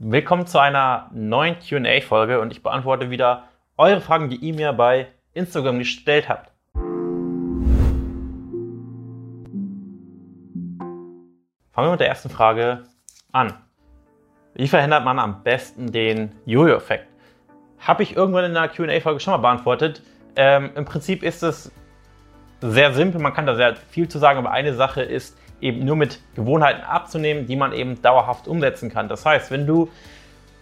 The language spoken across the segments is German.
Willkommen zu einer neuen QA-Folge und ich beantworte wieder eure Fragen, die ihr mir bei Instagram gestellt habt. Fangen wir mit der ersten Frage an. Wie verhindert man am besten den Jojo-Effekt? Habe ich irgendwann in einer QA-Folge schon mal beantwortet. Ähm, Im Prinzip ist es sehr simpel, man kann da sehr viel zu sagen, aber eine Sache ist, eben nur mit Gewohnheiten abzunehmen, die man eben dauerhaft umsetzen kann. Das heißt, wenn du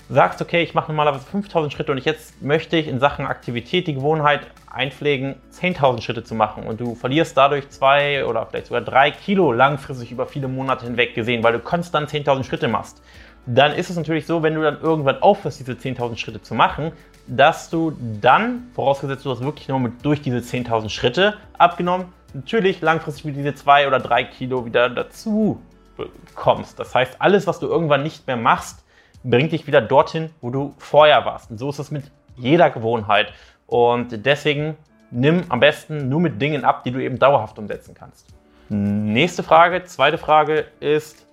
sagst, okay, ich mache normalerweise 5000 Schritte und jetzt möchte ich in Sachen Aktivität die Gewohnheit einpflegen, 10.000 Schritte zu machen und du verlierst dadurch zwei oder vielleicht sogar drei Kilo langfristig über viele Monate hinweg gesehen, weil du konstant 10.000 Schritte machst, dann ist es natürlich so, wenn du dann irgendwann aufhörst, diese 10.000 Schritte zu machen, dass du dann, vorausgesetzt du hast wirklich nur mit, durch diese 10.000 Schritte abgenommen, natürlich langfristig wieder diese zwei oder drei Kilo wieder dazu bekommst. Das heißt, alles, was du irgendwann nicht mehr machst, bringt dich wieder dorthin, wo du vorher warst. Und so ist es mit jeder Gewohnheit. Und deswegen nimm am besten nur mit Dingen ab, die du eben dauerhaft umsetzen kannst. Nächste Frage, zweite Frage ist,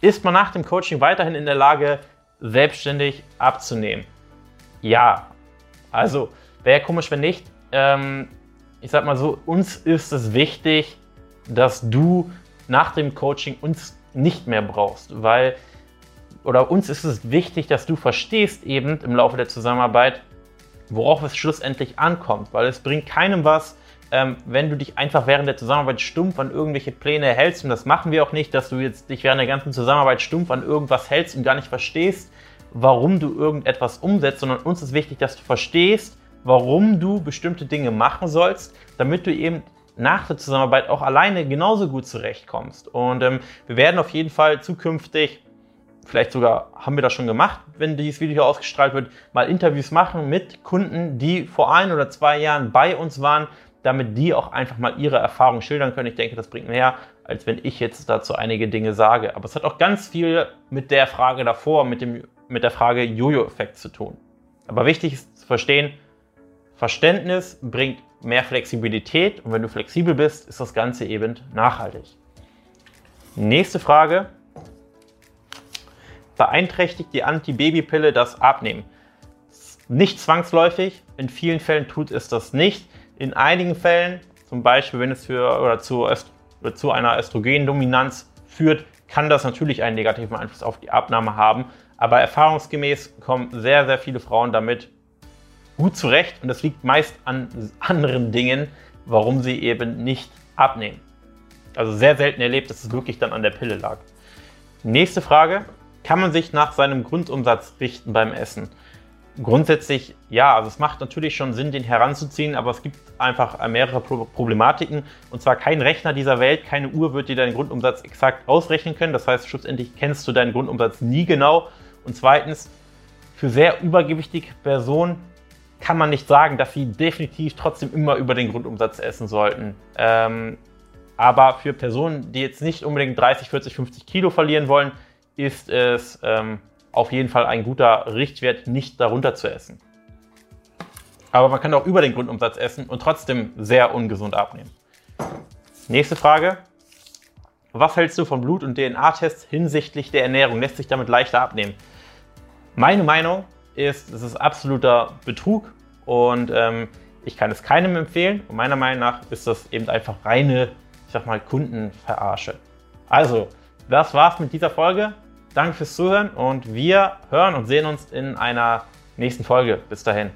ist man nach dem Coaching weiterhin in der Lage, selbstständig abzunehmen? Ja. Also, wäre komisch, wenn nicht. Ähm, ich sag mal so, uns ist es wichtig, dass du nach dem Coaching uns nicht mehr brauchst, weil oder uns ist es wichtig, dass du verstehst eben im Laufe der Zusammenarbeit, worauf es schlussendlich ankommt, weil es bringt keinem was, ähm, wenn du dich einfach während der Zusammenarbeit stumpf an irgendwelche Pläne hältst und das machen wir auch nicht, dass du jetzt dich während der ganzen Zusammenarbeit stumpf an irgendwas hältst und gar nicht verstehst, warum du irgendetwas umsetzt, sondern uns ist wichtig, dass du verstehst, warum du bestimmte Dinge machen sollst, damit du eben nach der Zusammenarbeit auch alleine genauso gut zurechtkommst. Und ähm, wir werden auf jeden Fall zukünftig, vielleicht sogar haben wir das schon gemacht, wenn dieses Video hier ausgestrahlt wird, mal Interviews machen mit Kunden, die vor ein oder zwei Jahren bei uns waren, damit die auch einfach mal ihre Erfahrungen schildern können. Ich denke, das bringt mehr, als wenn ich jetzt dazu einige Dinge sage. Aber es hat auch ganz viel mit der Frage davor, mit, dem, mit der Frage Jojo-Effekt zu tun. Aber wichtig ist zu verstehen, Verständnis bringt mehr Flexibilität und wenn du flexibel bist, ist das Ganze eben nachhaltig. Nächste Frage. Beeinträchtigt die Antibabypille das Abnehmen? Nicht zwangsläufig, in vielen Fällen tut es das nicht. In einigen Fällen, zum Beispiel wenn es für, oder zu, oder zu einer Östrogendominanz führt, kann das natürlich einen negativen Einfluss auf die Abnahme haben. Aber erfahrungsgemäß kommen sehr, sehr viele Frauen damit gut zurecht und das liegt meist an anderen Dingen, warum sie eben nicht abnehmen. Also sehr selten erlebt, dass es wirklich dann an der Pille lag. Nächste Frage. Kann man sich nach seinem Grundumsatz richten beim Essen? Grundsätzlich ja, also es macht natürlich schon Sinn, den heranzuziehen, aber es gibt einfach mehrere Problematiken. Und zwar kein Rechner dieser Welt, keine Uhr wird dir deinen Grundumsatz exakt ausrechnen können. Das heißt, schlussendlich kennst du deinen Grundumsatz nie genau. Und zweitens, für sehr übergewichtige Personen kann man nicht sagen, dass sie definitiv trotzdem immer über den Grundumsatz essen sollten. Ähm, aber für Personen, die jetzt nicht unbedingt 30, 40, 50 Kilo verlieren wollen, ist es ähm, auf jeden Fall ein guter Richtwert, nicht darunter zu essen. Aber man kann auch über den Grundumsatz essen und trotzdem sehr ungesund abnehmen. Nächste Frage. Was hältst du von Blut- und DNA-Tests hinsichtlich der Ernährung? Lässt sich damit leichter abnehmen? Meine Meinung ist, es ist absoluter Betrug und ähm, ich kann es keinem empfehlen. Und meiner Meinung nach ist das eben einfach reine, ich sag mal, Kundenverarsche. Also, das war's mit dieser Folge. Danke fürs Zuhören und wir hören und sehen uns in einer nächsten Folge. Bis dahin.